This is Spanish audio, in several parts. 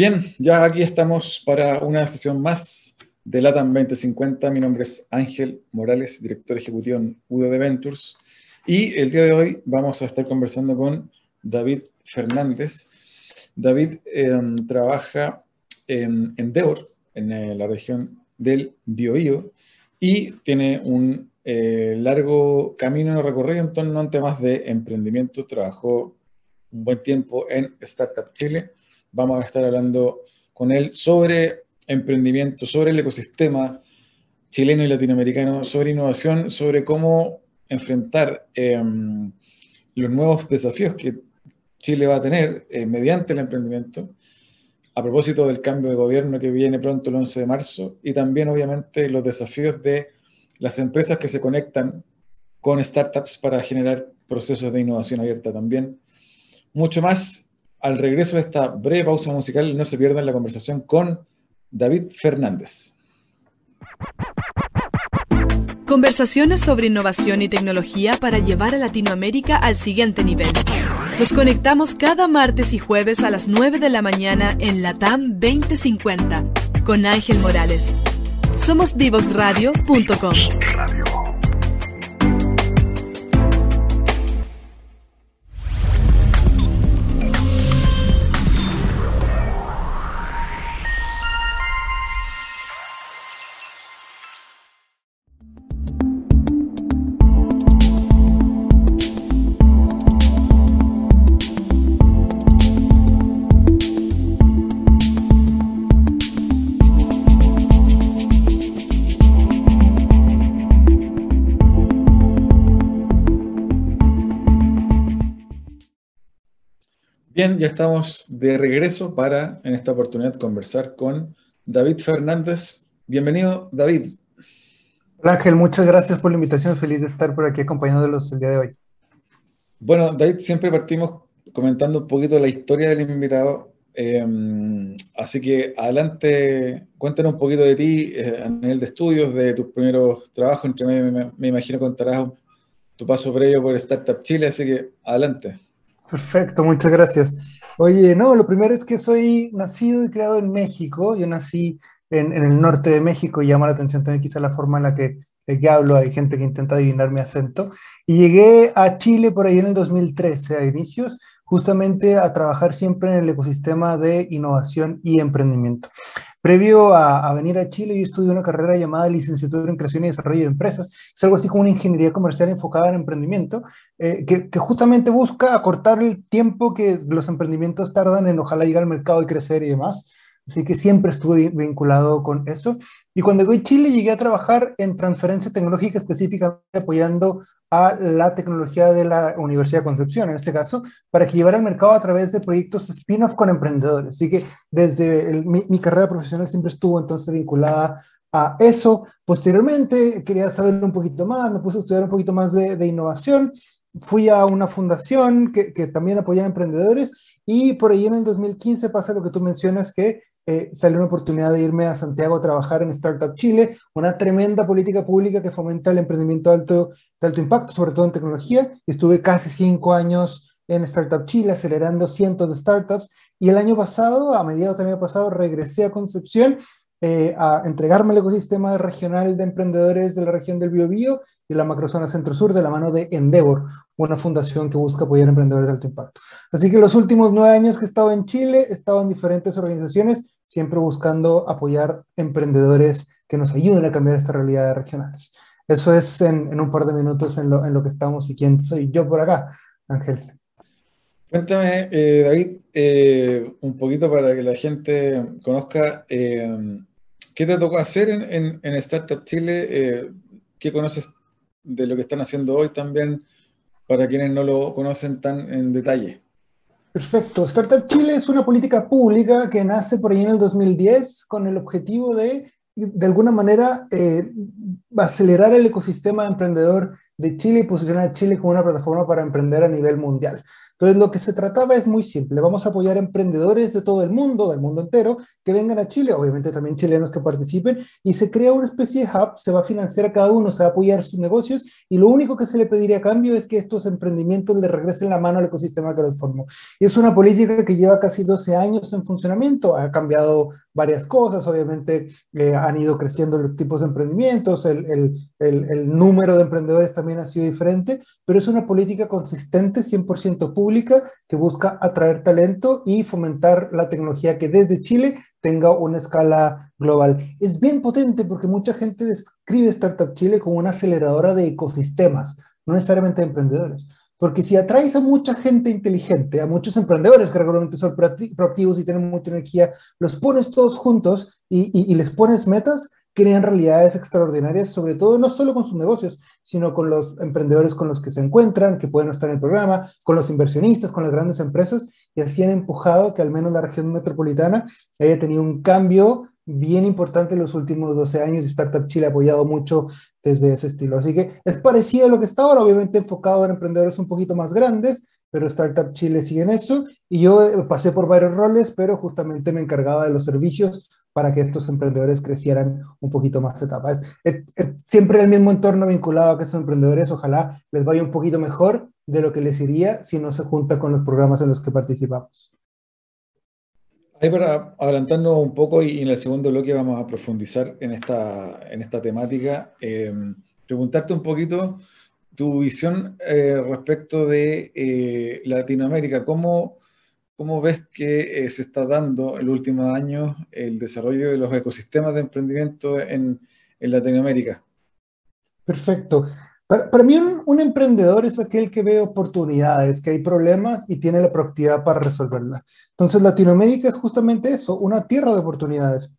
Bien, ya aquí estamos para una sesión más de LATAM 2050. Mi nombre es Ángel Morales, director ejecutivo en UDD Ventures. Y el día de hoy vamos a estar conversando con David Fernández. David em, trabaja en Endeavor, en eh, la región del Biobío, y tiene un eh, largo camino recorrido en torno a temas de emprendimiento. Trabajó un buen tiempo en Startup Chile. Vamos a estar hablando con él sobre emprendimiento, sobre el ecosistema chileno y latinoamericano, sobre innovación, sobre cómo enfrentar em, los nuevos desafíos que Chile va a tener eh, mediante el emprendimiento, a propósito del cambio de gobierno que viene pronto el 11 de marzo, y también obviamente los desafíos de las empresas que se conectan con startups para generar procesos de innovación abierta también. Mucho más al regreso de esta breve pausa musical, no se pierdan la conversación con David Fernández. Conversaciones sobre innovación y tecnología para llevar a Latinoamérica al siguiente nivel. Nos conectamos cada martes y jueves a las 9 de la mañana en Latam 2050 con Ángel Morales. Somos divoxradio.com. Bien, ya estamos de regreso para, en esta oportunidad, conversar con David Fernández. Bienvenido, David. Hola, Ángel, muchas gracias por la invitación. Feliz de estar por aquí acompañándolos el día de hoy. Bueno, David, siempre partimos comentando un poquito la historia del invitado. Em, así que adelante, cuéntanos un poquito de ti eh, a nivel de estudios, de tus primeros trabajos. Entre medio, me, me imagino contarás tu paso previo por Startup Chile, así que adelante. Perfecto, muchas gracias. Oye, no, lo primero es que soy nacido y criado en México. Yo nací en, el norte de México y llama la atención también quizá la forma en la que, que hablo. Hay gente que intenta adivinar mi acento. Y llegué a Chile por ahí en el 2013, a inicios, justamente a trabajar siempre en el ecosistema de innovación y emprendimiento. Previo a, venir a Chile, yo estudié una carrera llamada Licenciatura en Creación y Desarrollo de Empresas. Es algo así como una ingeniería comercial enfocada en emprendimiento, eh, que, justamente busca acortar el tiempo que los emprendimientos tardan en ojalá llegar al mercado y crecer y demás. Así que siempre estuve vinculado con eso. Y cuando voy a Chile llegué a trabajar en transferencia tecnológica específicamente apoyando a la tecnología de la Universidad de Concepción, en este caso, para que llevara al mercado a través de proyectos spin-off con emprendedores. Así que desde mi, carrera profesional siempre estuvo entonces vinculada a eso. Posteriormente quería saber un poquito más, me puse a estudiar un poquito más de, innovación, fui a una fundación que, que también apoyaba a emprendedores y por ahí en el 2015 pasa lo que tú mencionas, que eh, salió una oportunidad de irme a Santiago a trabajar en Startup Chile, una tremenda política pública que fomenta el emprendimiento alto, de alto impacto, sobre todo en tecnología. Estuve casi cinco años en Startup Chile, acelerando cientos de startups. Y el año pasado, a mediados del año pasado, regresé a Concepción eh, a entregarme el ecosistema regional de emprendedores de la región del Biobío y la macrozona centro-sur de la mano de Endeavor, una fundación que busca apoyar a emprendedores de alto impacto. Así que los últimos nueve años que he estado en Chile, he estado en diferentes organizaciones, siempre buscando apoyar emprendedores que nos ayuden a cambiar estas realidades regionales. Eso es en, un par de minutos en lo, en lo que estamos y quién soy yo por acá, Ángel. Cuéntame, eh, David, eh, un poquito para que la gente conozca ¿Qué te tocó hacer en, Startup Chile? Eh, ¿Qué conoces de lo que están haciendo hoy también para quienes no lo conocen tan en detalle? Perfecto. Startup Chile es una política pública que nace por ahí en el 2010 con el objetivo de, de alguna manera, eh, acelerar el ecosistema emprendedor de Chile y posicionar a Chile como una plataforma para emprender a nivel mundial. Entonces, lo que se trataba es muy simple. Vamos a apoyar emprendedores de todo el mundo, del mundo entero, que vengan a Chile, obviamente también chilenos que participen, y se crea una especie de hub, se va a financiar a cada uno, se va a apoyar sus negocios, y lo único que se le pediría a cambio es que estos emprendimientos le regresen la mano al ecosistema que los formó. Y es una política que lleva casi 12 años en funcionamiento, ha cambiado varias cosas, obviamente eh, han ido creciendo los tipos de emprendimientos, el, el, el, el número de emprendedores también ha sido diferente, pero es una política consistente, 100% pública, que busca atraer talento y fomentar la tecnología que desde Chile tenga una escala global. Es bien potente porque mucha gente describe Startup Chile como una aceleradora de ecosistemas, no necesariamente de emprendedores. Porque si atraes a mucha gente inteligente, a muchos emprendedores que regularmente son proactivos y tienen mucha energía, los pones todos juntos y, y les pones metas, crean realidades extraordinarias, sobre todo no solo con sus negocios, sino con los emprendedores con los que se encuentran, que pueden estar en el programa, con los inversionistas, con las grandes empresas, y así han empujado que al menos la región metropolitana haya tenido un cambio bien importante en los últimos 12 años y Startup Chile ha apoyado mucho desde ese estilo. Así que es parecido a lo que está ahora, obviamente enfocado en emprendedores un poquito más grandes, pero Startup Chile sigue en eso y yo pasé por varios roles, pero justamente me encargaba de los servicios para que estos emprendedores crecieran un poquito más etapas. Es, siempre el mismo entorno vinculado a que estos emprendedores ojalá les vaya un poquito mejor de lo que les iría si no se junta con los programas en los que participamos. Ahí para adelantarnos un poco y en el segundo bloque vamos a profundizar en esta, en esta temática, eh, preguntarte un poquito tu visión eh, respecto de eh, Latinoamérica, ¿cómo ¿Cómo ves que eh, se está dando en los últimos años el desarrollo de los ecosistemas de emprendimiento en, Latinoamérica? Perfecto. Para, mí un, emprendedor es aquel que ve oportunidades, que hay problemas y tiene la proactividad para resolverlas. Entonces Latinoamérica es justamente eso, una tierra de oportunidades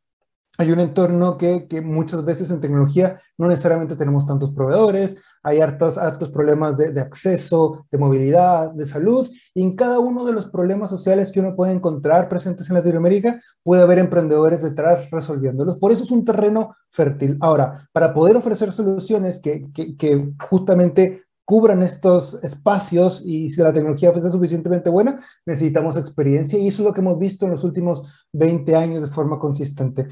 hay un entorno que, muchas veces en tecnología no necesariamente tenemos tantos proveedores, hay hartos, hartos problemas de, de, acceso, de movilidad, de salud, y en cada uno de los problemas sociales que uno puede encontrar presentes en Latinoamérica puede haber emprendedores detrás resolviéndolos. Por eso es un terreno fértil. Ahora, para poder ofrecer soluciones que, que, que justamente cubran estos espacios y si la tecnología fuese suficientemente buena, necesitamos experiencia y eso es lo que hemos visto en los últimos 20 años de forma consistente.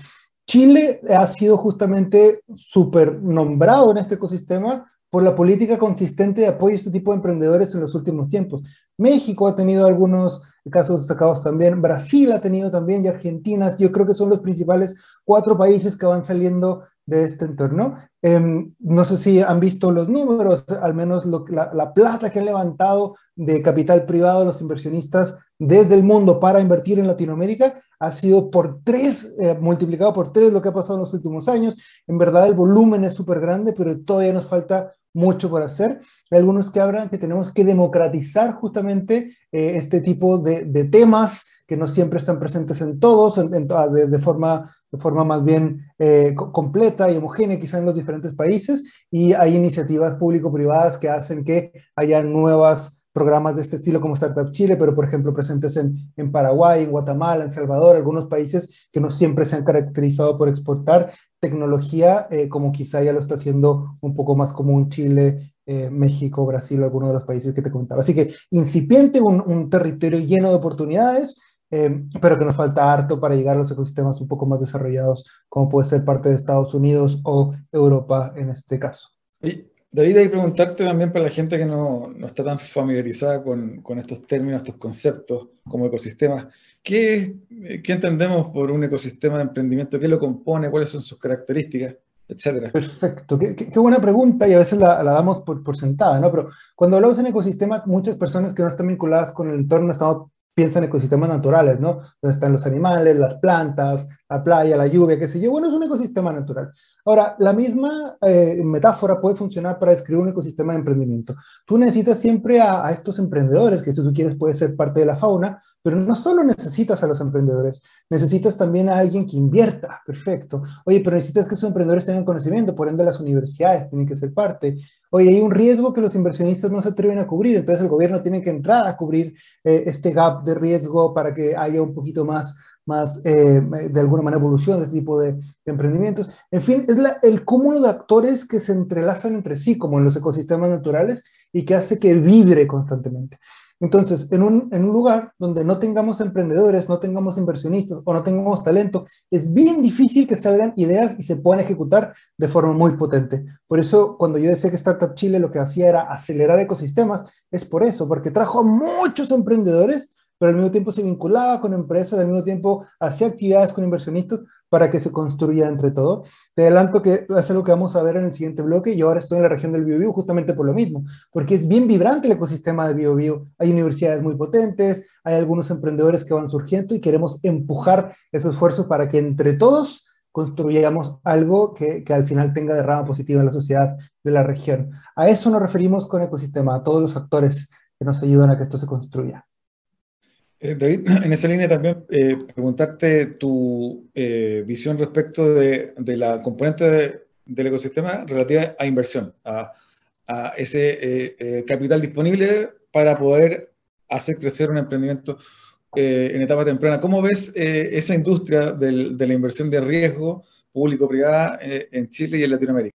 Chile ha sido justamente súper nombrado en este ecosistema por la política consistente de apoyo a este tipo de emprendedores en los últimos tiempos. México ha tenido algunos casos destacados también, Brasil ha tenido también y Argentina, yo creo que son los principales cuatro países que van saliendo de este entorno. Em, no sé si han visto los números, al menos la, la, plata que han levantado de capital privado los inversionistas desde el mundo para invertir en Latinoamérica ha sido por tres, eh, multiplicado por tres lo que ha pasado en los últimos años. En verdad el volumen es súper grande, pero todavía nos falta mucho por hacer. Algunos que hablan que tenemos que democratizar justamente eh, este tipo de, temas que no siempre están presentes en todos, de, de, forma, de forma más bien eh, completa y homogénea quizá en los diferentes países, y hay iniciativas público-privadas que hacen que haya nuevas programas de este estilo como Startup Chile, pero por ejemplo presentes en, en Paraguay, en Guatemala, en Salvador, algunos países que no siempre se han caracterizado por exportar tecnología, eh, como quizá ya lo está haciendo un poco más común Chile, eh, México, Brasil, algunos de los países que te comentaba. Así que incipiente, un, un territorio lleno de oportunidades, eh, pero que nos falta harto para llegar a los ecosistemas un poco más desarrollados, como puede ser parte de Estados Unidos o Europa en este caso. David, hay preguntarte también para la gente que no, no está tan familiarizada con, con, estos términos, estos conceptos como ecosistemas. ¿Qué, ¿Qué, entendemos por un ecosistema de emprendimiento? ¿Qué lo compone? ¿Cuáles son sus características? Etcétera. Perfecto, qué, qué, buena pregunta y a veces la, la damos por, por, sentada, ¿no? Pero cuando hablamos en ecosistema, muchas personas que no están vinculadas con el entorno estamos piensa en ecosistemas naturales, ¿no? Donde están los animales, las plantas, la playa, la lluvia, qué sé yo. Bueno, es un ecosistema natural. Ahora, la misma eh, metáfora puede funcionar para describir un ecosistema de emprendimiento. Tú necesitas siempre a, a, estos emprendedores, que si tú quieres puede ser parte de la fauna, pero no solo necesitas a los emprendedores, necesitas también a alguien que invierta, perfecto. Oye, pero necesitas que esos emprendedores tengan conocimiento, por ende las universidades tienen que ser parte. Oye, hay un riesgo que los inversionistas no se atreven a cubrir, entonces el gobierno tiene que entrar a cubrir eh, este gap de riesgo para que haya un poquito más más eh, de alguna manera evolución de este tipo de, emprendimientos. En fin, es el cúmulo de actores que se entrelazan entre sí, como en los ecosistemas naturales, y que hace que vibre constantemente. Entonces, en un, en un lugar donde no tengamos emprendedores, no tengamos inversionistas o no tengamos talento, es bien difícil que salgan ideas y se puedan ejecutar de forma muy potente. Por eso, cuando yo decía que Startup Chile lo que hacía era acelerar ecosistemas, es por eso, porque trajo a muchos emprendedores pero al mismo tiempo se vinculaba con empresas, al mismo tiempo hacía actividades con inversionistas para que se construya entre todos. Te adelanto que es algo que vamos a ver en el siguiente bloque. Yo ahora estoy en la región del Biobío justamente por lo mismo, porque es bien vibrante el ecosistema de Biobío. Hay universidades muy potentes, hay algunos emprendedores que van surgiendo y queremos empujar esos esfuerzos para que entre todos construyamos algo que, que al final tenga derrama positiva en la sociedad de la región. A eso nos referimos con ecosistema, a todos los actores que nos ayudan a que esto se construya. Eh, David, en esa línea también eh, preguntarte tu eh, visión respecto de, la componente del ecosistema relativa a inversión, a, ese capital disponible para poder hacer crecer un emprendimiento en etapa temprana. ¿Cómo ves esa industria de la inversión de riesgo público-privada en Chile y en Latinoamérica?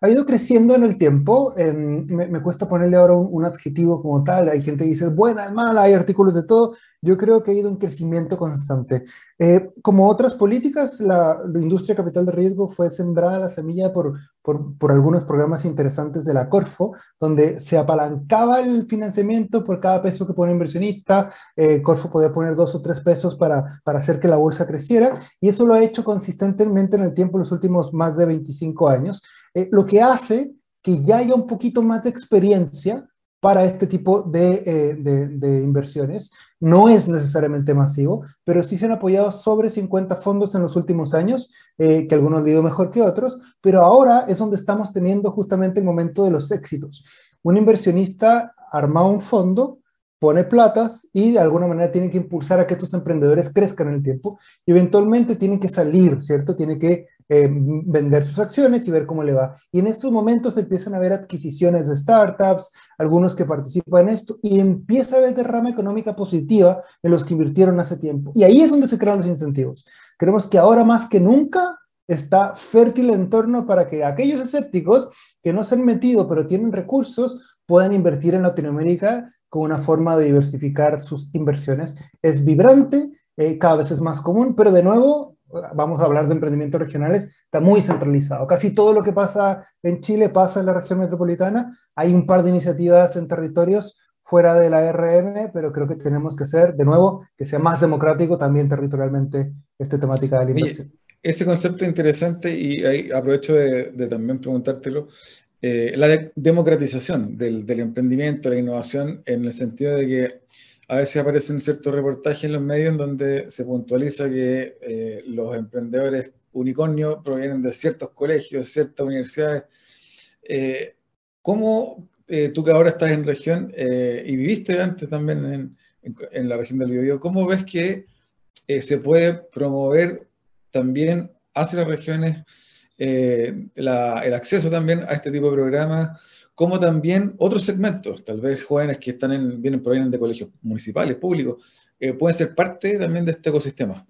Ha ido creciendo en el tiempo. Em, me, cuesta ponerle ahora un, adjetivo como tal. Hay gente que dice buena, mala, hay artículos de todo. Yo creo que ha ido en crecimiento constante. Eh, como otras políticas, la, industria capital de riesgo fue sembrada la semilla por, por, algunos programas interesantes de la Corfo, donde se apalancaba el financiamiento por cada peso que pone inversionista. Eh, Corfo podía poner dos o tres pesos para, para hacer que la bolsa creciera y eso lo ha hecho consistentemente en el tiempo, los últimos más de 25 años. Eh, lo que hace que ya haya un poquito más de experiencia para este tipo eh, de, de, inversiones. No es necesariamente masivo, pero sí se han apoyado sobre 50 fondos en los últimos años, eh, que algunos han ido mejor que otros, pero ahora es donde estamos teniendo justamente el momento de los éxitos. Un inversionista arma un fondo, pone platas y de alguna manera tiene que impulsar a que estos emprendedores crezcan en el tiempo y eventualmente tienen que salir, ¿cierto? Tiene que eh, vender sus acciones y ver cómo le va. Y en estos momentos empiezan a haber adquisiciones de startups, algunos que participan en esto, y empieza a haber derrama económica positiva en los que invirtieron hace tiempo. Y ahí es donde se crean los incentivos. Creemos que ahora más que nunca está fértil el entorno para que aquellos escépticos que no se han metido pero tienen recursos puedan invertir en Latinoamérica con una forma de diversificar sus inversiones. Es vibrante, eh, cada vez es más común, pero de nuevo vamos a hablar de emprendimientos regionales, está muy centralizado. Casi todo lo que pasa en Chile pasa en la región metropolitana. Hay un par de iniciativas en territorios fuera de la RM, pero creo que tenemos que ser, de nuevo, que sea más democrático también territorialmente esta temática de la inversión. ese concepto interesante y ahí aprovecho de, también preguntártelo, eh, la democratización del, emprendimiento, la innovación, en el sentido de que a veces aparecen ciertos reportajes en los medios en donde se puntualiza que eh, los emprendedores unicornio provienen de ciertos colegios, ciertas universidades. Eh, ¿Cómo tú que ahora estás en región y viviste antes también en, en, la región del Biobío, cómo ves que se puede promover también hacia las regiones el acceso también a este tipo de programas? como también otros segmentos, tal vez jóvenes que están en, vienen, provienen de colegios municipales, públicos, eh, pueden ser parte también de este ecosistema.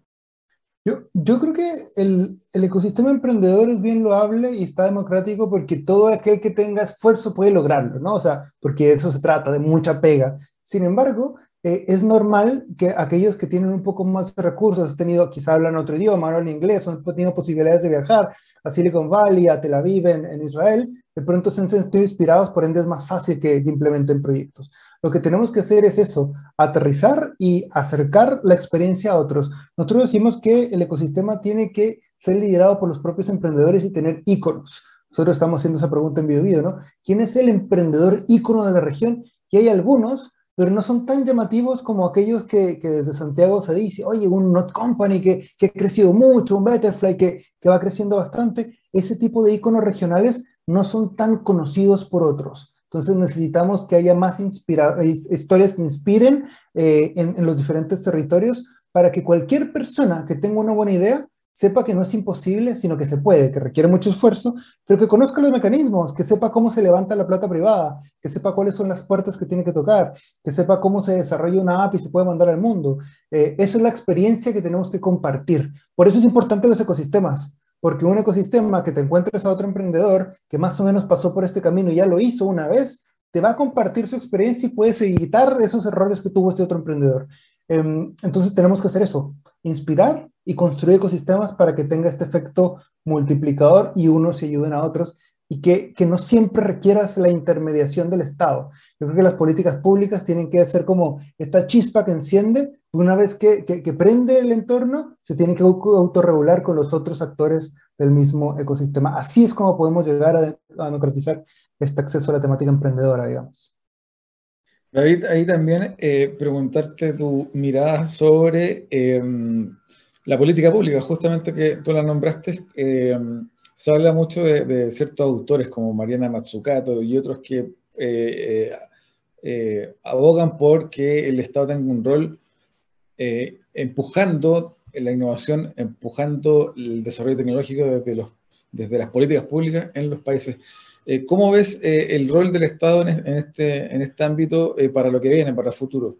Yo, yo creo que el, el, ecosistema emprendedor es bien loable y está democrático porque todo aquel que tenga esfuerzo puede lograrlo, ¿no? O sea, porque eso se trata de mucha pega. Sin embargo, eh, es normal que aquellos que tienen un poco más de recursos, han tenido, quizá hablan otro idioma, hablan inglés, han tenido posibilidades de viajar a Silicon Valley, a Tel Aviv, en, Israel, de pronto se han sentido inspirados, por ende es más fácil que, implementen proyectos. Lo que tenemos que hacer es eso, aterrizar y acercar la experiencia a otros. Nosotros decimos que el ecosistema tiene que ser liderado por los propios emprendedores y tener íconos. Nosotros estamos haciendo esa pregunta en video, ¿no? ¿Quién es el emprendedor ícono de la región? Y hay algunos pero no son tan llamativos como aquellos que, que desde Santiago se dice, oye, un Not Company que, que ha crecido mucho, un Betterfly que, que, va creciendo bastante. Ese tipo de iconos regionales no son tan conocidos por otros. Entonces necesitamos que haya más historias que inspiren eh, en, en los diferentes territorios para que cualquier persona que tenga una buena idea sepa que no es imposible, sino que se puede, que requiere mucho esfuerzo, pero que conozca los mecanismos, que sepa cómo se levanta la plata privada, que sepa cuáles son las puertas que tiene que tocar, que sepa cómo se desarrolla una app y se puede mandar al mundo. Eh, esa es la experiencia que tenemos que compartir. Por eso es importante los ecosistemas, porque un ecosistema que te encuentres a otro emprendedor que más o menos pasó por este camino y ya lo hizo una vez, te va a compartir su experiencia y puedes evitar esos errores que tuvo este otro emprendedor. Em, entonces tenemos que hacer eso, inspirar y construir ecosistemas para que tenga este efecto multiplicador y unos se ayuden a otros y que, que, no siempre requieras la intermediación del Estado. Yo creo que las políticas públicas tienen que ser como esta chispa que enciende, una vez que, que, prende el entorno, se tiene que autorregular con los otros actores del mismo ecosistema. Así es como podemos llegar a, democratizar este acceso a la temática emprendedora, digamos. David, ahí también eh, preguntarte tu mirada sobre em, la política pública, justamente que tú la nombraste, eh, se habla mucho de, ciertos autores como Mariana Matsukato y otros que eh, eh, abogan por que el Estado tenga un rol empujando la innovación, empujando el desarrollo tecnológico desde las políticas públicas en los países. ¿Cómo ves el rol del Estado en, este, en este ámbito para lo que viene, para el futuro?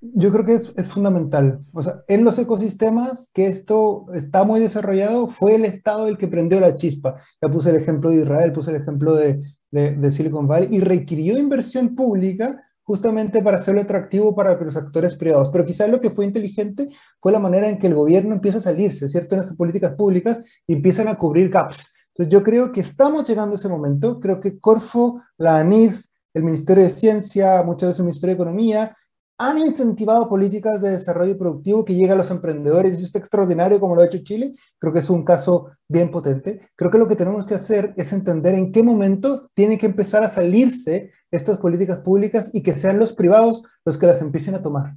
Yo creo que es, fundamental. En los ecosistemas que esto está muy desarrollado, fue el Estado el que prendió la chispa. Ya puse el ejemplo de Israel, puse el ejemplo de, de, Silicon Valley y requirió inversión pública justamente para hacerlo atractivo para los actores privados. Pero quizás lo que fue inteligente fue la manera en que el gobierno empieza a salirse, ¿cierto?, en estas políticas públicas y empiezan a cubrir gaps. Entonces yo creo que estamos llegando a ese momento. Creo que Corfo, la ANIS, el Ministerio de Ciencia, muchas veces el Ministerio de Economía, han incentivado políticas de desarrollo productivo que lleguen a los emprendedores. Eso es extraordinario como lo ha hecho Chile. Creo que es un caso bien potente. Creo que lo que tenemos que hacer es entender en qué momento tienen que empezar a salirse estas políticas públicas y que sean los privados los que las empiecen a tomar.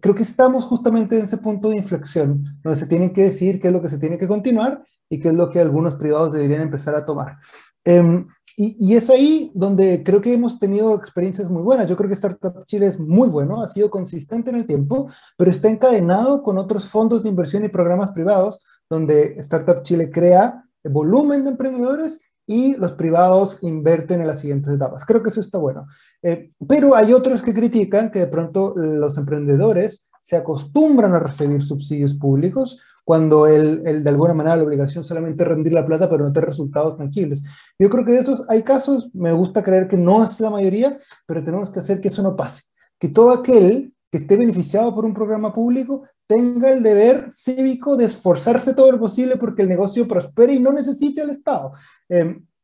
Creo que estamos justamente en ese punto de inflexión, donde se tienen que decidir qué es lo que se tiene que continuar y qué es lo que algunos privados deberían empezar a tomar. Eh, y, es ahí donde creo que hemos tenido experiencias muy buenas. Yo creo que Startup Chile es muy bueno, ha sido consistente en el tiempo, pero está encadenado con otros fondos de inversión y programas privados, donde Startup Chile crea volumen de emprendedores y los privados invierten en las siguientes etapas. Creo que eso está bueno. Eh, pero hay otros que critican que de pronto los emprendedores se acostumbran a recibir subsidios públicos cuando él, de alguna manera la obligación solamente rendir la plata, pero no tener resultados tangibles. Yo creo que de esos hay casos, me gusta creer que no es la mayoría, pero tenemos que hacer que eso no pase. Que todo aquel que esté beneficiado por un programa público tenga el deber cívico de esforzarse todo lo posible porque el negocio prospere y no necesite al Estado.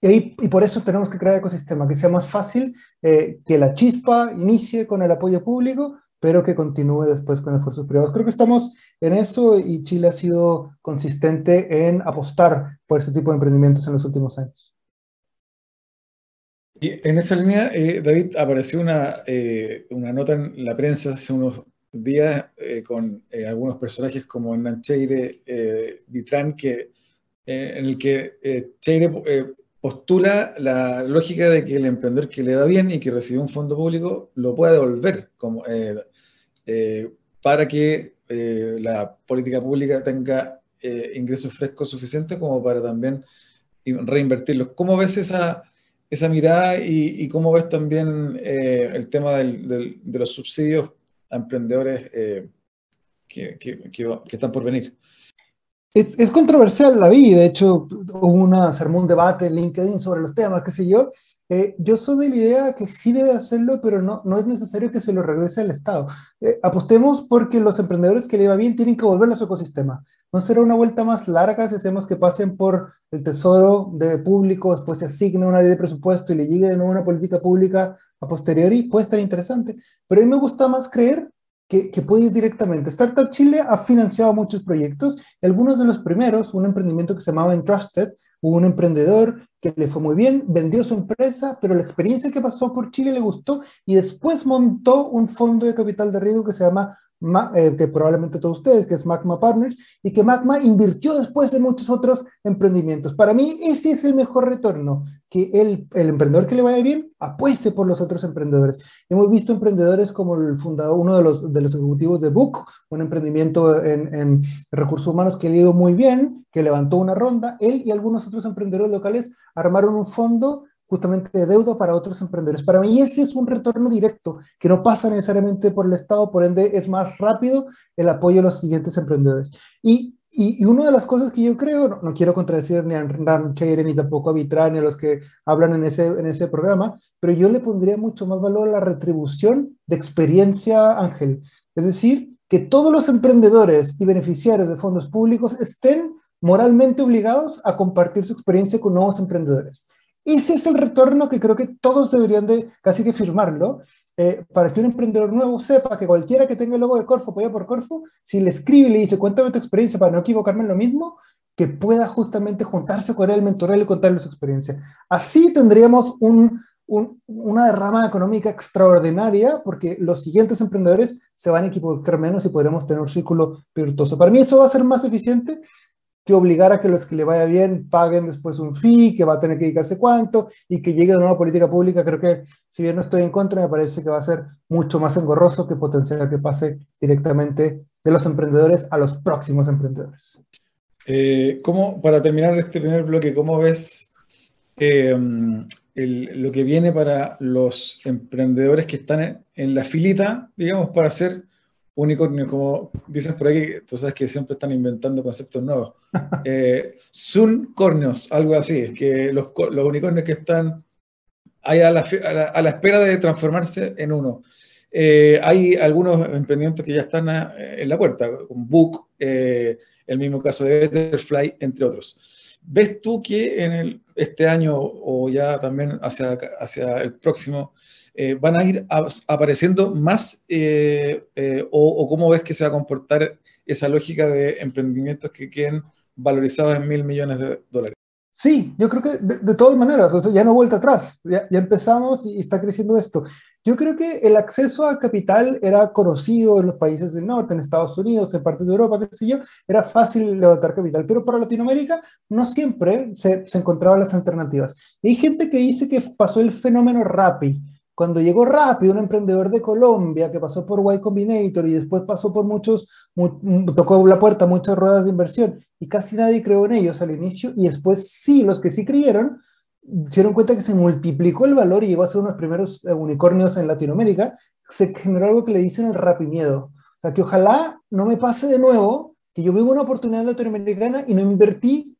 Y, y, por eso tenemos que crear ecosistema, que sea más fácil eh, que la chispa inicie con el apoyo público, pero que continúe después con esfuerzos privados. Creo que estamos en eso y Chile ha sido consistente en apostar por este tipo de emprendimientos en los últimos años. Y en esa línea, eh, David, apareció una, eh, una nota en la prensa hace unos días eh, con algunos personajes como Hernán Cheire, Vitrán, que, en el que Cheire postula la lógica de que el emprendedor que le da bien y que recibe un fondo público lo puede devolver como, eh, para que eh, la política pública tenga eh, ingresos frescos suficientes como para también reinvertirlos. ¿Cómo ves esa, esa mirada y, cómo ves también el tema de los subsidios a emprendedores que, que, que, están por venir? Es, es, controversial la vida, de hecho hubo una, sermón un debate en LinkedIn sobre los temas, qué sé yo, eh, yo soy de la idea que sí debe hacerlo, pero no, no es necesario que se lo regrese al Estado. Eh, apostemos porque los emprendedores que le va bien tienen que volver a su ecosistema. ¿No será una vuelta más larga si hacemos que pasen por el tesoro de público, después se asigne una ley de presupuesto y le llegue de nuevo una política pública a posteriori? Puede estar interesante. Pero a mí me gusta más creer que, que, puede ir directamente. Startup Chile ha financiado muchos proyectos. Algunos de los primeros, un emprendimiento que se llamaba Entrusted, Un emprendedor que le fue muy bien, vendió su empresa, pero la experiencia que pasó por Chile le gustó y después montó un fondo de capital de riesgo que se llama eh, que probablemente todos ustedes, que es Magma Partners, y que Magma invirtió después de muchos otros emprendimientos. Para mí, ese es el mejor retorno, que el, el emprendedor que le vaya bien apueste por los otros emprendedores. Hemos visto emprendedores como el fundador, uno de los, de los ejecutivos de Book, un emprendimiento en, en recursos humanos que ha ido muy bien, que levantó una ronda. Él y algunos otros emprendedores locales armaron un fondo justamente de deuda para otros emprendedores. Para mí ese es un retorno directo que no pasa necesariamente por el Estado, por ende es más rápido el apoyo a los siguientes emprendedores. Y, y, una de las cosas que yo creo, no, quiero contradecir ni a Ran ni tampoco a Vitran ni a los que hablan en ese, en ese programa, pero yo le pondría mucho más valor a la retribución de experiencia, Ángel. Es decir, que todos los emprendedores y beneficiarios de fondos públicos estén moralmente obligados a compartir su experiencia con nuevos emprendedores. Ese es el retorno que creo que todos deberían de casi que firmarlo, eh, para que un emprendedor nuevo sepa que cualquiera que tenga el logo de Corfo, apoya por Corfo, si le escribe y le dice, cuéntame tu experiencia para no equivocarme en lo mismo, que pueda justamente juntarse con él, mentorarle y contarle su experiencia. Así tendríamos un, una derrama económica extraordinaria porque los siguientes emprendedores se van a equivocar menos y podremos tener un círculo virtuoso. Para mí eso va a ser más eficiente que obligar a que los que le vaya bien paguen después un fee, que va a tener que dedicarse cuánto y que llegue a una nueva política pública, creo que si bien no estoy en contra, me parece que va a ser mucho más engorroso que potenciar que pase directamente de los emprendedores a los próximos emprendedores. Eh, ¿cómo, para terminar este primer bloque, ¿cómo ves eh, lo que viene para los emprendedores que están en, en la filita, digamos, para hacer unicornios, como dicen por aquí, tú sabes que siempre están inventando conceptos nuevos. Eh, suncornios, algo así, es que los, los, unicornios que están ahí a la, a, la, espera de transformarse en uno. Eh, hay algunos emprendimientos que ya están en la puerta, un Book, eh, el mismo caso de Betterfly, entre otros. ¿Ves tú que en el, este año o ya también hacia, hacia el próximo eh, van a ir apareciendo más eh, eh, o, cómo ves que se va a comportar esa lógica de emprendimientos que queden valorizados en mil millones de dólares? Sí, yo creo que de, todas maneras, o sea, ya no vuelta atrás, ya, ya, empezamos y está creciendo esto. Yo creo que el acceso al capital era conocido en los países del norte, en Estados Unidos, en partes de Europa, qué sé yo, era fácil levantar capital, pero para Latinoamérica no siempre se, se encontraban las alternativas. Y hay gente que dice que pasó el fenómeno Rappi, cuando llegó Rappi, un emprendedor de Colombia que pasó por Y Combinator y después pasó por muchos, tocó la puerta muchas ruedas de inversión y casi nadie creó en ellos al inicio y después sí, los que sí creyeron, dieron cuenta que se multiplicó el valor y llegó a ser uno de los primeros eh, unicornios en Latinoamérica, se generó algo que le dicen el Rappi miedo. O sea, que ojalá no me pase de nuevo que yo vivo una oportunidad latinoamericana y no invertí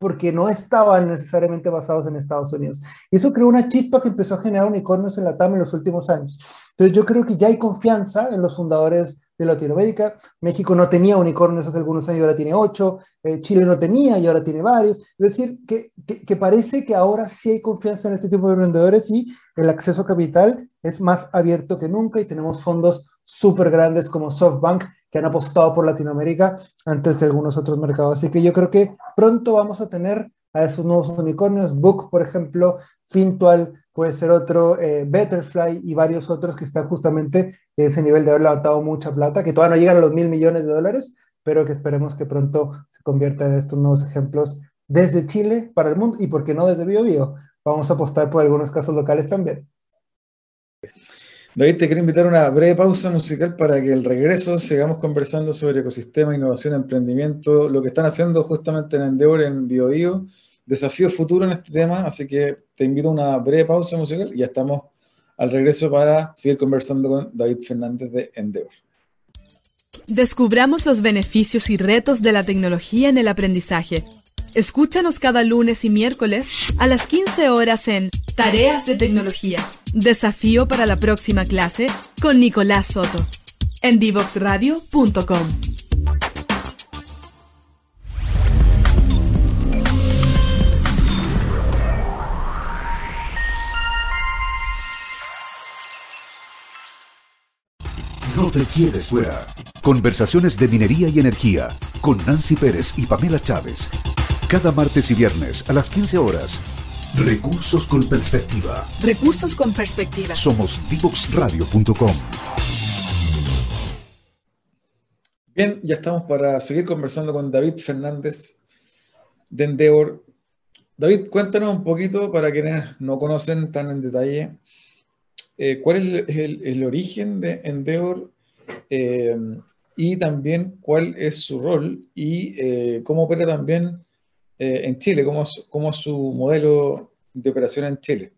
porque no estaban necesariamente basados en Estados Unidos. Y eso creó una chispa que empezó a generar unicornios en la TAM en los últimos años. Entonces yo creo que ya hay confianza en los fundadores de Latinoamérica. México no tenía unicornios hace algunos años y ahora tiene ocho. Eh, Chile no tenía y ahora tiene varios. Es decir, que, que, parece que ahora sí hay confianza en este tipo de vendedores y el acceso a capital es más abierto que nunca y tenemos fondos súper grandes como SoftBank que han apostado por Latinoamérica antes de algunos otros mercados. Así que yo creo que pronto vamos a tener a esos nuevos unicornios, Book, por ejemplo, Fintual, puede ser otro, eh, Betterfly y varios otros que están justamente en ese nivel de haber levantado mucha plata, que todavía no llegan a los mil millones de dólares, pero que esperemos que pronto se conviertan en estos nuevos ejemplos desde Chile para el mundo y, ¿por qué no, desde BioBio? Vamos a apostar por algunos casos locales también. David, te quiero invitar a una breve pausa musical para que el regreso sigamos conversando sobre ecosistema, innovación, emprendimiento, lo que están haciendo justamente en Endeavor, en BioBio, desafío futuro en este tema, así que te invito a una breve pausa musical y ya estamos al regreso para seguir conversando con David Fernández de Endeavor. Descubramos los beneficios y retos de la tecnología en el aprendizaje. Escúchanos cada lunes y miércoles a las 15 horas en Tareas de Tecnología Desafío para la próxima clase con Nicolás Soto en divoxradio.com. No te quieres fuera. Conversaciones de minería y energía con Nancy Pérez y Pamela Chávez. Cada martes y viernes a las 15 horas Recursos con perspectiva. Recursos con perspectiva. Somos divoxradio.com. Bien, ya estamos para seguir conversando con David Fernández de Endeavor. David, cuéntanos un poquito para quienes no conocen tan en detalle eh, cuál es el, origen de Endeavor eh, y también cuál es su rol y eh, cómo opera también en Chile, cómo, cómo es su modelo de operación en Chile.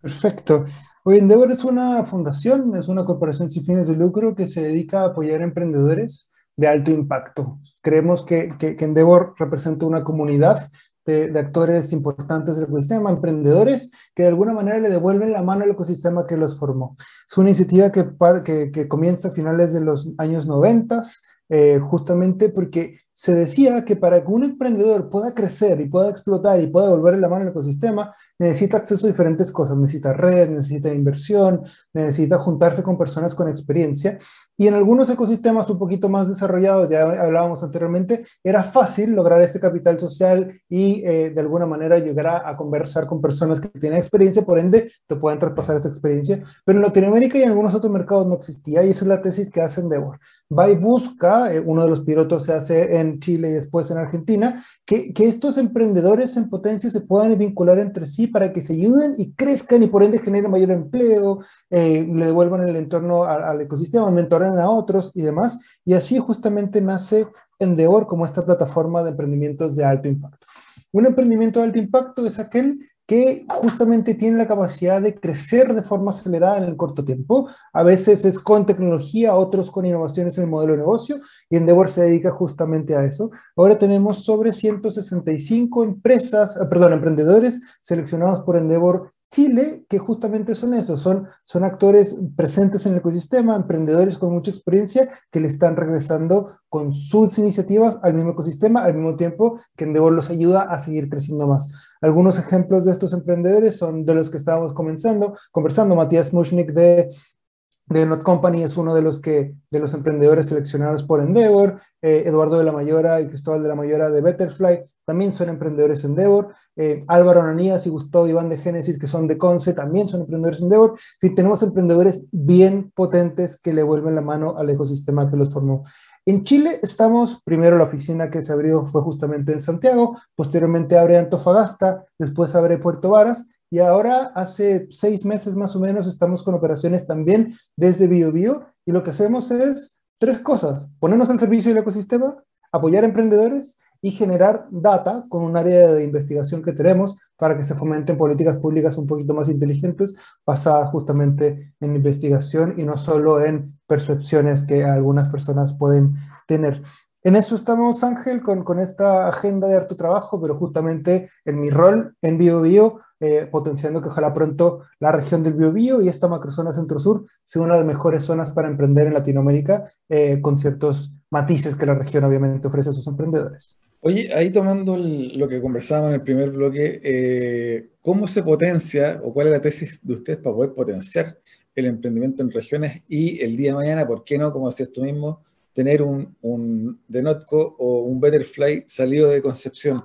Perfecto. Hoy Endeavor es una fundación, es una corporación sin fines de lucro que se dedica a apoyar a emprendedores de alto impacto. Creemos que, que, Endeavor representa una comunidad de, actores importantes del ecosistema, emprendedores que de alguna manera le devuelven la mano al ecosistema que los formó. Es una iniciativa que, que, que comienza a finales de los años 90, eh, justamente porque se decía que para que un emprendedor pueda crecer y pueda explotar y pueda volver la mano al ecosistema, necesita acceso a diferentes cosas, necesita red, necesita inversión, necesita juntarse con personas con experiencia. Y en algunos ecosistemas un poquito más desarrollados, ya hablábamos anteriormente, era fácil lograr este capital social y eh, de alguna manera llegar a, conversar con personas que tienen experiencia, por ende te pueden traspasar esta experiencia. Pero en Latinoamérica y en algunos otros mercados no existía y esa es la tesis que hace Endeavor. Va y busca, eh, uno de los pilotos se hace en Chile y después en Argentina, que, que, estos emprendedores en potencia se puedan vincular entre sí para que se ayuden y crezcan y por ende generen mayor empleo, eh, le devuelvan el entorno al, ecosistema, mentoren a otros y demás. Y así justamente nace Endeavor como esta plataforma de emprendimientos de alto impacto. Un emprendimiento de alto impacto es aquel que justamente tiene la capacidad de crecer de forma acelerada en el corto tiempo. A veces es con tecnología, otros con innovaciones en el modelo de negocio, y Endeavor se dedica justamente a eso. Ahora tenemos sobre 165 empresas, eh, perdón, emprendedores seleccionados por Endeavor Chile, que justamente son eso, son, son actores presentes en el ecosistema, emprendedores con mucha experiencia que le están regresando con sus iniciativas al mismo ecosistema, al mismo tiempo que Endeavor los ayuda a seguir creciendo más. Algunos ejemplos de estos emprendedores son de los que estábamos comenzando, conversando. Matías Mushnik de de Not Company es uno de los, que, de los emprendedores seleccionados por Endeavor, eh, Eduardo de la Mayora y Cristóbal de la Mayora de Betterfly también son emprendedores Endeavor, eh, Álvaro Ananías y Gustavo Iván de Génesis, que son de Conce, también son emprendedores Endeavor. Y tenemos emprendedores bien potentes que le vuelven la mano al ecosistema que los formó. En Chile estamos, primero la oficina que se abrió fue justamente en Santiago, posteriormente abre Antofagasta, después abre Puerto Varas, y ahora hace seis meses más o menos estamos con operaciones también desde BioBio y lo que hacemos es tres cosas, ponernos al servicio del ecosistema, apoyar a emprendedores y generar data con un área de investigación que tenemos para que se fomenten políticas públicas un poquito más inteligentes basadas justamente en investigación y no solo en percepciones que algunas personas pueden tener. En eso estamos, Ángel, con, esta agenda de harto trabajo, pero justamente en mi rol en BioBio eh, potenciando que ojalá pronto la región del Biobío y esta macrozona centro-sur sea una de las mejores zonas para emprender en Latinoamérica, eh, con ciertos matices que la región obviamente ofrece a sus emprendedores. Oye, ahí tomando lo que conversábamos en el primer bloque, eh, ¿cómo se potencia o cuál es la tesis de ustedes para poder potenciar el emprendimiento en regiones y el día de mañana, ¿por qué no, como decías tú mismo, tener un, un Denotco o un Betterfly salido de Concepción?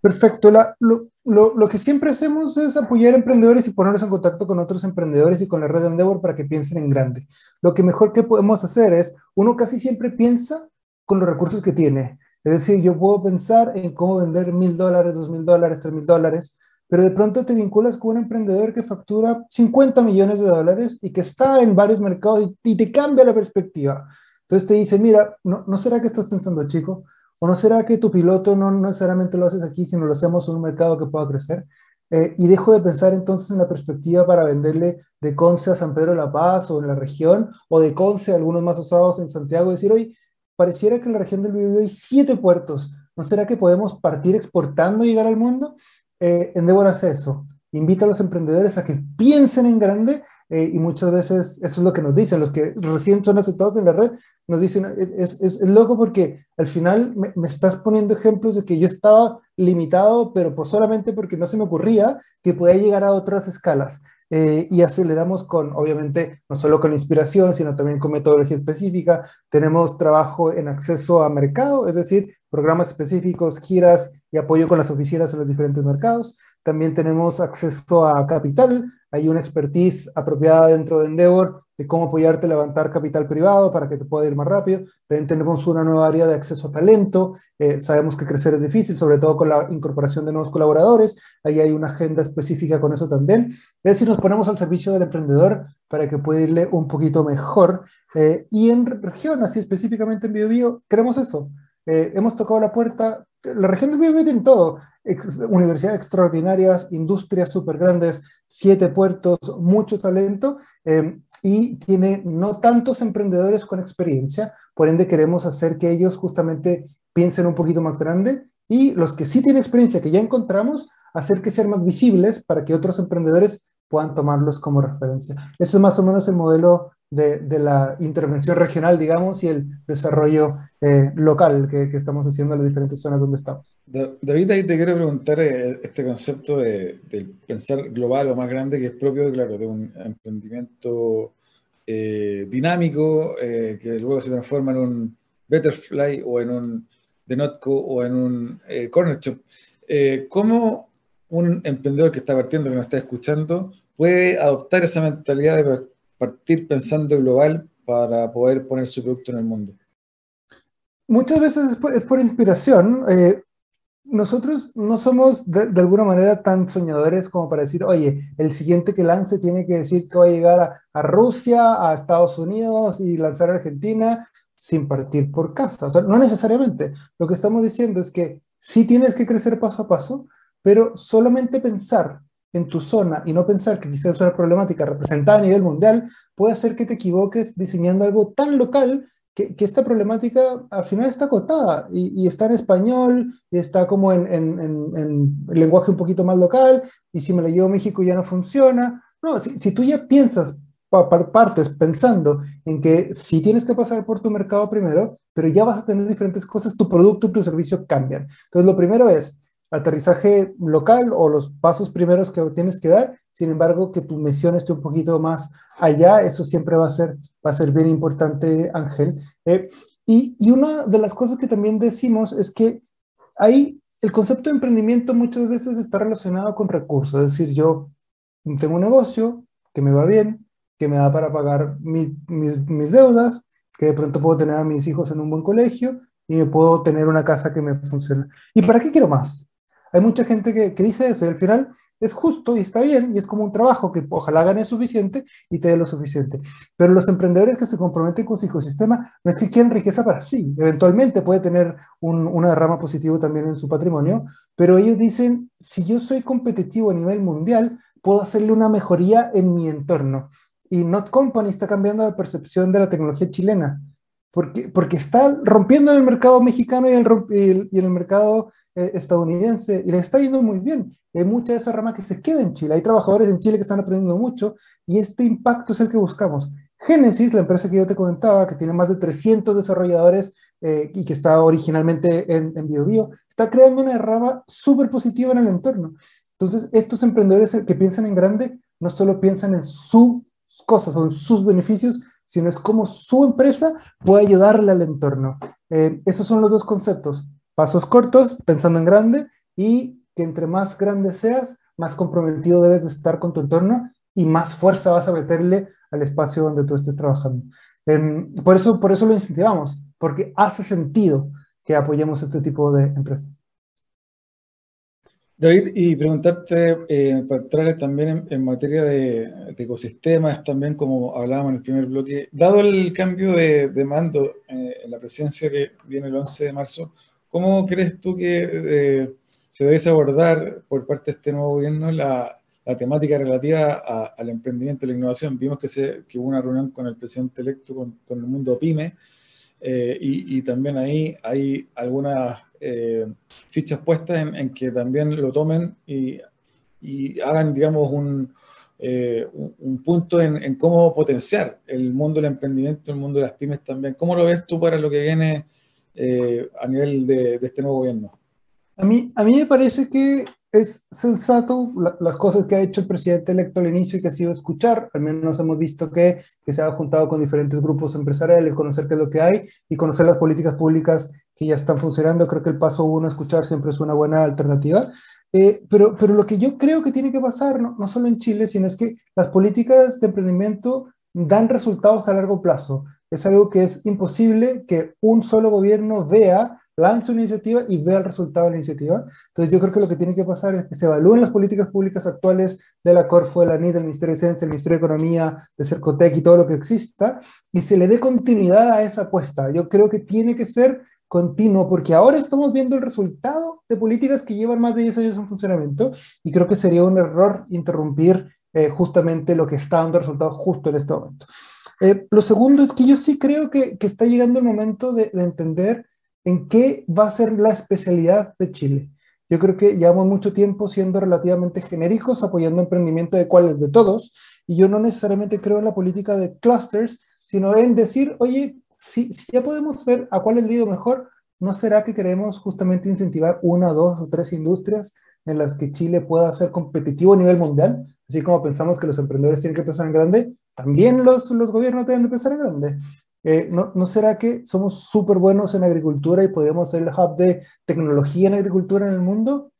Perfecto. La, lo, lo, lo, que siempre hacemos es apoyar a emprendedores y ponerlos en contacto con otros emprendedores y con la red de Endeavor para que piensen en grande. Lo que mejor que podemos hacer es, uno casi siempre piensa con los recursos que tiene. Es decir, yo puedo pensar en cómo vender mil dólares, dos mil dólares, tres mil dólares, pero de pronto te vinculas con un emprendedor que factura 50 millones de dólares y que está en varios mercados y, y te cambia la perspectiva. Entonces te dice, mira, ¿no, ¿no será que estás pensando, chico? ¿O no será que tu piloto no necesariamente lo haces aquí, sino lo hacemos en un mercado que pueda crecer? Eh, y dejo de pensar entonces en la perspectiva para venderle de Conce a San Pedro de la Paz o en la región, o de Conce a algunos más usados en Santiago, y decir, oye, pareciera que en la región del Biobío hay siete puertos, ¿no será que podemos partir exportando y llegar al mundo? Eh, Endeavor hace eso, invita a los emprendedores a que piensen en grande eh, y muchas veces eso es lo que nos dicen, los que recién son aceptados en la red, nos dicen, es, es, es loco porque al final me, me, estás poniendo ejemplos de que yo estaba limitado, pero pues solamente porque no se me ocurría que podía llegar a otras escalas. Eh, y aceleramos con, obviamente, no solo con inspiración, sino también con metodología específica. Tenemos trabajo en acceso a mercado, es decir, programas específicos, giras y apoyo con las oficinas en los diferentes mercados. También tenemos acceso a capital, hay una expertise apropiada dentro de Endeavor de cómo apoyarte a levantar capital privado para que te pueda ir más rápido. También tenemos una nueva área de acceso a talento. Eh, sabemos que crecer es difícil, sobre todo con la incorporación de nuevos colaboradores. Ahí hay una agenda específica con eso también. Es decir, nos ponemos al servicio del emprendedor para que pueda irle un poquito mejor. Eh, y en región, así específicamente en BioBio, queremos eso. Eh, hemos tocado la puerta, la región del BioBio tiene todo, universidades extraordinarias, industrias súper grandes, siete puertos, mucho talento eh, y tiene no tantos emprendedores con experiencia, por ende queremos hacer que ellos justamente piensen un poquito más grande y los que sí tienen experiencia, que ya encontramos, hacer que sean más visibles para que otros emprendedores puedan tomarlos como referencia. Ese es más o menos el modelo de, de la intervención regional, digamos, y el desarrollo eh, local que, que, estamos haciendo en las diferentes zonas donde estamos. David, ahí te quiero preguntar eh, este concepto de, de, pensar global o más grande que es propio, claro, de un emprendimiento eh, dinámico que luego se transforma en un Betterfly o en un Denotco o en un Corner Shop. ¿Cómo un emprendedor que está partiendo, que nos está escuchando, puede adoptar esa mentalidad de partir pensando global para poder poner su producto en el mundo? Muchas veces es por, inspiración. Eh, nosotros no somos de, alguna manera tan soñadores como para decir, oye, el siguiente que lance tiene que decir que va a llegar a, a Rusia, a Estados Unidos y lanzar a Argentina sin partir por casa. O sea, no necesariamente. Lo que estamos diciendo es que sí tienes que crecer paso a paso, pero solamente pensar en tu zona y no pensar que quizás es una problemática representada a nivel mundial, puede hacer que te equivoques diseñando algo tan local que, que esta problemática al final está acotada y, y, está en español y está como en, en, en, en, lenguaje un poquito más local y si me la llevo a México ya no funciona. No, si, si tú ya piensas partes pensando en que si tienes que pasar por tu mercado primero, pero ya vas a tener diferentes cosas, tu producto y tu servicio cambian. Entonces, lo primero es, aterrizaje local o los pasos primeros que tienes que dar, sin embargo, que tu misión esté un poquito más allá, eso siempre va a ser, va a ser bien importante, Ángel. Eh, y, y, una de las cosas que también decimos es que hay, el concepto de emprendimiento muchas veces está relacionado con recursos, es decir, yo tengo un negocio que me va bien, que me da para pagar mi, mis, mis deudas, que de pronto puedo tener a mis hijos en un buen colegio y puedo tener una casa que me funcione. ¿Y para qué quiero más? Hay mucha gente que, que, dice eso y al final es justo y está bien y es como un trabajo que ojalá gane suficiente y te dé lo suficiente. Pero los emprendedores que se comprometen con su ecosistema no es que quieren riqueza para sí, eventualmente puede tener un, una rama positiva también en su patrimonio, pero ellos dicen, si yo soy competitivo a nivel mundial, puedo hacerle una mejoría en mi entorno. Y Not Company está cambiando la percepción de la tecnología chilena, porque, porque está rompiendo en el mercado mexicano y, el, y en el mercado eh, estadounidense y le está yendo muy bien. Hay mucha de esa rama que se queda en Chile. Hay trabajadores en Chile que están aprendiendo mucho y este impacto es el que buscamos. Genesis, la empresa que yo te comentaba, que tiene más de 300 desarrolladores eh, y que está originalmente en, en BioBio, está creando una rama súper positiva en el entorno. Entonces, estos emprendedores que piensan en grande no solo piensan en sus cosas o en sus beneficios, sino es cómo su empresa puede ayudarle al entorno. Eh, esos son los dos conceptos pasos cortos, pensando en grande y que entre más grande seas, más comprometido debes de estar con tu entorno y más fuerza vas a meterle al espacio donde tú estés trabajando. Eh, por, eso, por eso lo incentivamos, porque hace sentido que apoyemos este tipo de empresas. David, y preguntarte, eh, para entrar también en, materia de, ecosistemas, también como hablábamos en el primer bloque, dado el cambio de, mando eh, en la presidencia que viene el 11 de marzo, ¿Cómo crees tú que eh, se debe abordar por parte de este nuevo gobierno la, temática relativa a, al emprendimiento y la innovación? Vimos que, se, que hubo una reunión con el presidente electo, con, el mundo PYME, y, también ahí hay algunas eh, fichas puestas en, que también lo tomen y, hagan, digamos, un, eh, un, un, punto en, en, cómo potenciar el mundo del emprendimiento, el mundo de las pymes también. ¿Cómo lo ves tú para lo que viene? eh, a nivel de, de, este nuevo gobierno? A mí, a mí me parece que es sensato la, las cosas que ha hecho el presidente electo al inicio y que ha sido escuchar. Al menos hemos visto que, que se ha juntado con diferentes grupos empresariales, conocer qué es lo que hay y conocer las políticas públicas que ya están funcionando. Creo que el paso uno, escuchar, siempre es una buena alternativa. Eh, pero, pero lo que yo creo que tiene que pasar, no, no solo en Chile, sino es que las políticas de emprendimiento dan resultados a largo plazo. Es algo que es imposible que un solo gobierno vea, lance una iniciativa y vea el resultado de la iniciativa. Entonces yo creo que lo que tiene que pasar es que se evalúen las políticas públicas actuales de la Corfo, de la NID, del Ministerio de Ciencia, del Ministerio de Economía, de Cercotec y todo lo que exista, y se le dé continuidad a esa apuesta. Yo creo que tiene que ser continuo, porque ahora estamos viendo el resultado de políticas que llevan más de 10 años en funcionamiento, y creo que sería un error interrumpir eh, justamente lo que está dando resultados justo en este momento. Eh, lo segundo es que yo sí creo que, que está llegando el momento de, de, entender en qué va a ser la especialidad de Chile. Yo creo que llevamos mucho tiempo siendo relativamente genéricos, apoyando emprendimiento de cuáles de todos, y yo no necesariamente creo en la política de clusters, sino en decir, oye, si, si ya podemos ver a cuál es el ido mejor, ¿no será que queremos justamente incentivar una, dos o tres industrias en las que Chile pueda ser competitivo a nivel mundial? Así como pensamos que los emprendedores tienen que pensar en grande, también los, los gobiernos deben de pensar en grande. Eh, ¿no, ¿no, será que somos súper buenos en agricultura y podemos ser el hub de tecnología en agricultura en el mundo?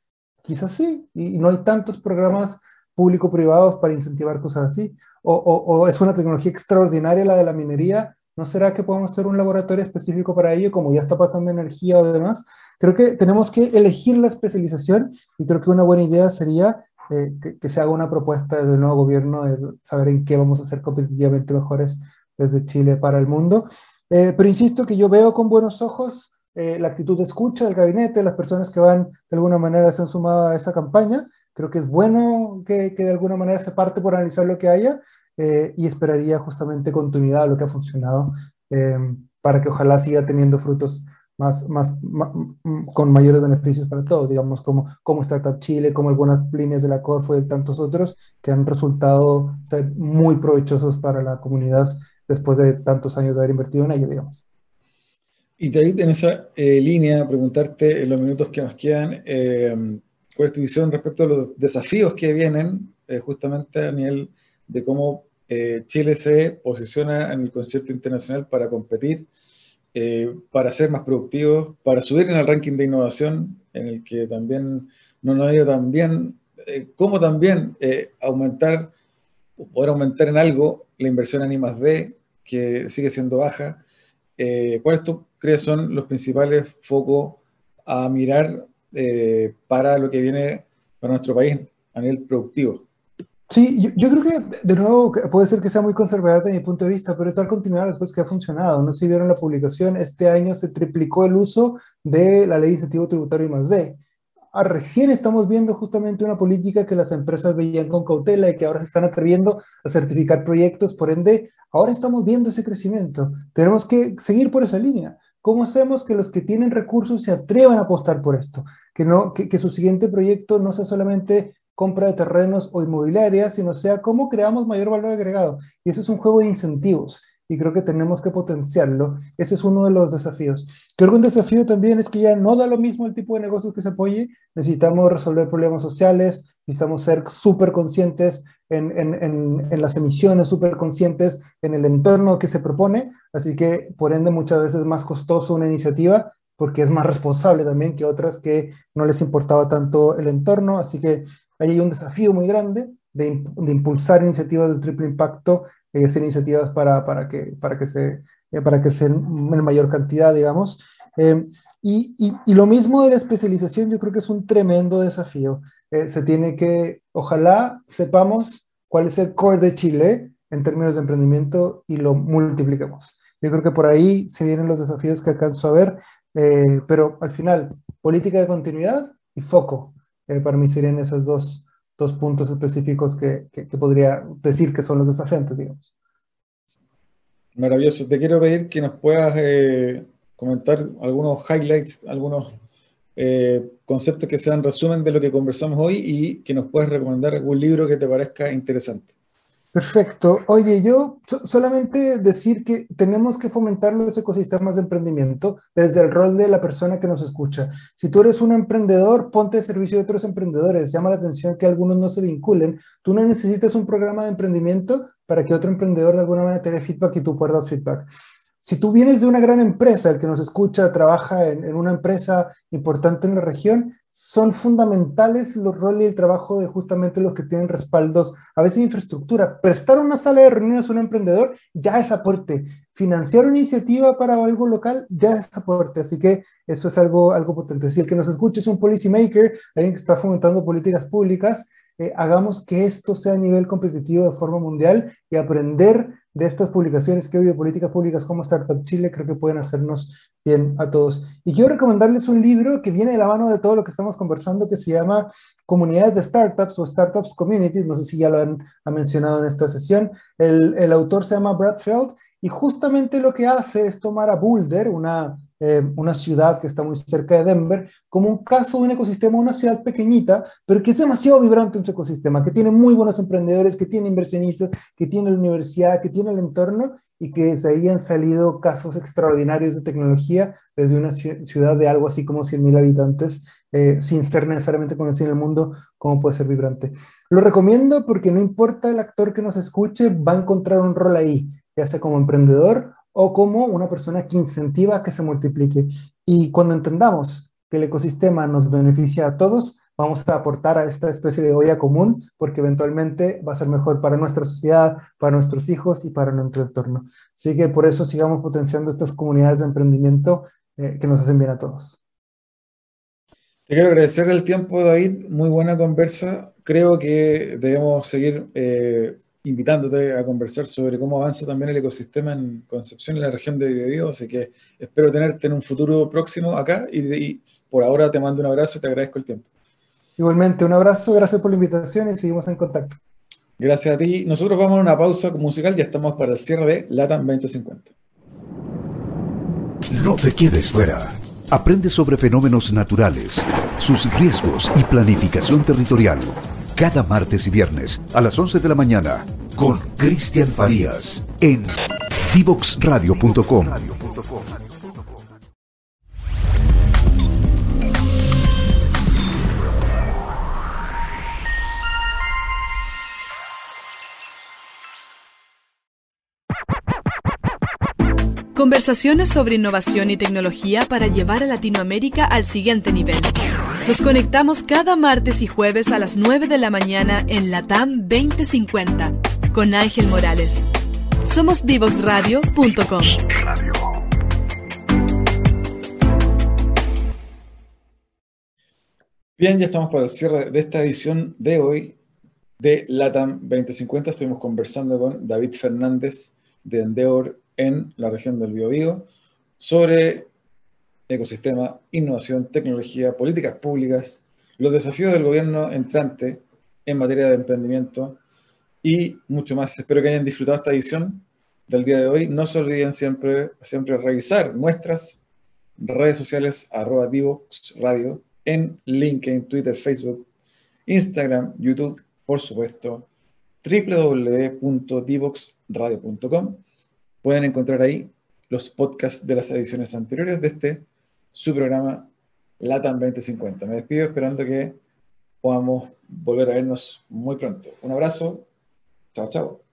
Quizás sí, y, no hay tantos programas público-privados para incentivar cosas así. O, o, o, es una tecnología extraordinaria la de la minería. ¿No será que podemos hacer un laboratorio específico para ello, como ya está pasando energía o demás? Creo que tenemos que elegir la especialización y creo que una buena idea sería eh, que, que, se haga una propuesta del nuevo gobierno de saber en qué vamos a ser competitivamente mejores desde Chile para el mundo. Eh, pero insisto que yo veo con buenos ojos eh, la actitud de escucha del gabinete, las personas que van de alguna manera se han sumado a esa campaña. Creo que es bueno que, que de alguna manera se parte por analizar lo que haya eh, y esperaría justamente continuidad a lo que ha funcionado para que ojalá siga teniendo frutos más, más, más, con mayores beneficios para todos, digamos, como, como Startup Chile, como algunas líneas de la Corfo y tantos otros que han resultado ser muy provechosos para la comunidad después de tantos años de haber invertido en ello, digamos. Y ahí en esa eh, línea, preguntarte en los minutos que nos quedan, eh, ¿cuál es tu visión respecto a los desafíos que vienen eh, justamente a nivel de cómo Chile se posiciona en el concierto internacional para competir? Eh, para ser más productivos, para subir en el ranking de innovación, en el que también no nos ha ido tan bien, eh, como también eh, aumentar, poder aumentar en algo la inversión en I+.D., que sigue siendo baja. ¿Cuáles tú crees son los principales focos a mirar para lo que viene para nuestro país a nivel productivo? Sí, yo, creo que de nuevo puede ser que sea muy conservador desde mi punto de vista, pero es al continuar después que ha funcionado. No sé si vieron la publicación, este año se triplicó el uso de la ley de incentivo tributario y más D. Ah, recién estamos viendo justamente una política que las empresas veían con cautela y que ahora se están atreviendo a certificar proyectos, por ende, ahora estamos viendo ese crecimiento. Tenemos que seguir por esa línea. ¿Cómo hacemos que los que tienen recursos se atrevan a apostar por esto? Que, no, que, su siguiente proyecto no sea solamente compra de terrenos o inmobiliarias, sino sea cómo creamos mayor valor agregado. Y ese es un juego de incentivos y creo que tenemos que potenciarlo. Ese es uno de los desafíos. Creo que un desafío también es que ya no da lo mismo el tipo de negocio que se apoye. Necesitamos resolver problemas sociales, necesitamos ser súper conscientes en, en, en, en, las emisiones, súper conscientes en el entorno que se propone. Así que, por ende, muchas veces es más costoso una iniciativa porque es más responsable también que otras que no les importaba tanto el entorno. Así que Ahí hay un desafío muy grande de, de impulsar iniciativas de triple impacto y hacer iniciativas para, para, que, para que se eh, para que sea en mayor cantidad, digamos. Eh, y, y, y, lo mismo de la especialización, yo creo que es un tremendo desafío. Eh, se tiene que, ojalá sepamos cuál es el core de Chile en términos de emprendimiento y lo multipliquemos. Yo creo que por ahí se vienen los desafíos que alcanzo a ver, eh, pero al final, política de continuidad y foco eh, para mí serían esos dos, dos puntos específicos que, que, podría decir que son los desafiantes, digamos. Maravilloso. Te quiero pedir que nos puedas eh, comentar algunos highlights, algunos eh, conceptos que sean resumen de lo que conversamos hoy y que nos puedas recomendar algún libro que te parezca interesante. Perfecto. Oye, yo solamente decir que tenemos que fomentar los ecosistemas de emprendimiento desde el rol de la persona que nos escucha. Si tú eres un emprendedor, ponte a servicio de otros emprendedores. Llama la atención que algunos no se vinculen. Tú no necesitas un programa de emprendimiento para que otro emprendedor de alguna manera te feedback y tú puedas feedback. Si tú vienes de una gran empresa, el que nos escucha trabaja en una empresa importante en la región, son fundamentales los roles y el trabajo de justamente los que tienen respaldos, a veces infraestructura. Prestar una sala de reuniones a un emprendedor ya es aporte. Financiar una iniciativa para algo local ya es aporte. Así que eso es algo, algo potente. Si el que nos escuche es un policy maker, alguien que está fomentando políticas públicas, eh, hagamos que esto sea a nivel competitivo de forma mundial y aprender de estas publicaciones que hoy de políticas públicas como Startup Chile creo que pueden hacernos bien a todos. Y quiero recomendarles un libro que viene de la mano de todo lo que estamos conversando que se llama Comunidades de Startups o Startups Communities, no sé si ya lo han, mencionado en esta sesión. El, el autor se llama Brad Feld y justamente lo que hace es tomar a Boulder, una eh, una ciudad que está muy cerca de Denver, como un caso de un ecosistema, una ciudad pequeñita, pero que es demasiado vibrante en su ecosistema, que tiene muy buenos emprendedores, que tiene inversionistas, que tiene la universidad, que tiene el entorno y que desde ahí han salido casos extraordinarios de tecnología desde una ciudad de algo así como 100.000 habitantes, eh, sin ser necesariamente conocida en el mundo, como puede ser vibrante. Lo recomiendo porque no importa el actor que nos escuche, va a encontrar un rol ahí, ya sea como emprendedor o como una persona que incentiva que se multiplique. Y cuando entendamos que el ecosistema nos beneficia a todos, vamos a aportar a esta especie de olla común, porque eventualmente va a ser mejor para nuestra sociedad, para nuestros hijos y para nuestro entorno. Así que por eso sigamos potenciando estas comunidades de emprendimiento eh, que nos hacen bien a todos. Quiero agradecer el tiempo, David. Muy buena conversa. Creo que debemos seguir eh, invitándote a conversar sobre cómo avanza también el ecosistema en Concepción, en la región de Biobío, así que espero tenerte en un futuro próximo acá y, por ahora te mando un abrazo y te agradezco el tiempo. Igualmente, un abrazo, gracias por la invitación y seguimos en contacto. Gracias a ti. Nosotros vamos a una pausa musical, ya estamos para el cierre de LATAM 2050. No te quedes fuera. Aprende sobre fenómenos naturales, sus riesgos y planificación territorial cada martes y viernes a las 11 de la mañana con Cristian Farías en divoxradio.com. Conversaciones sobre innovación y tecnología para llevar a Latinoamérica al siguiente nivel. Nos conectamos cada martes y jueves a las 9 de la mañana en la TAM 2050 con Ángel Morales. Somos divoxradio.com. Bien, ya estamos para el cierre de esta edición de hoy de LATAM 2050. Estuvimos conversando con David Fernández de Endeavor en la región del Biobío sobre ecosistema, innovación, tecnología, políticas públicas, los desafíos del gobierno entrante en materia de emprendimiento y mucho más. Espero que hayan disfrutado esta edición del día de hoy. No se olviden siempre, siempre revisar nuestras redes sociales, arroba Divox Radio, en LinkedIn, Twitter, Facebook, Instagram, YouTube, por supuesto, www.divoxradio.com. Pueden encontrar ahí los podcasts de las ediciones anteriores de este su programa LATAM 2050. Me despido esperando que podamos volver a vernos muy pronto. Un abrazo. Chao, chao.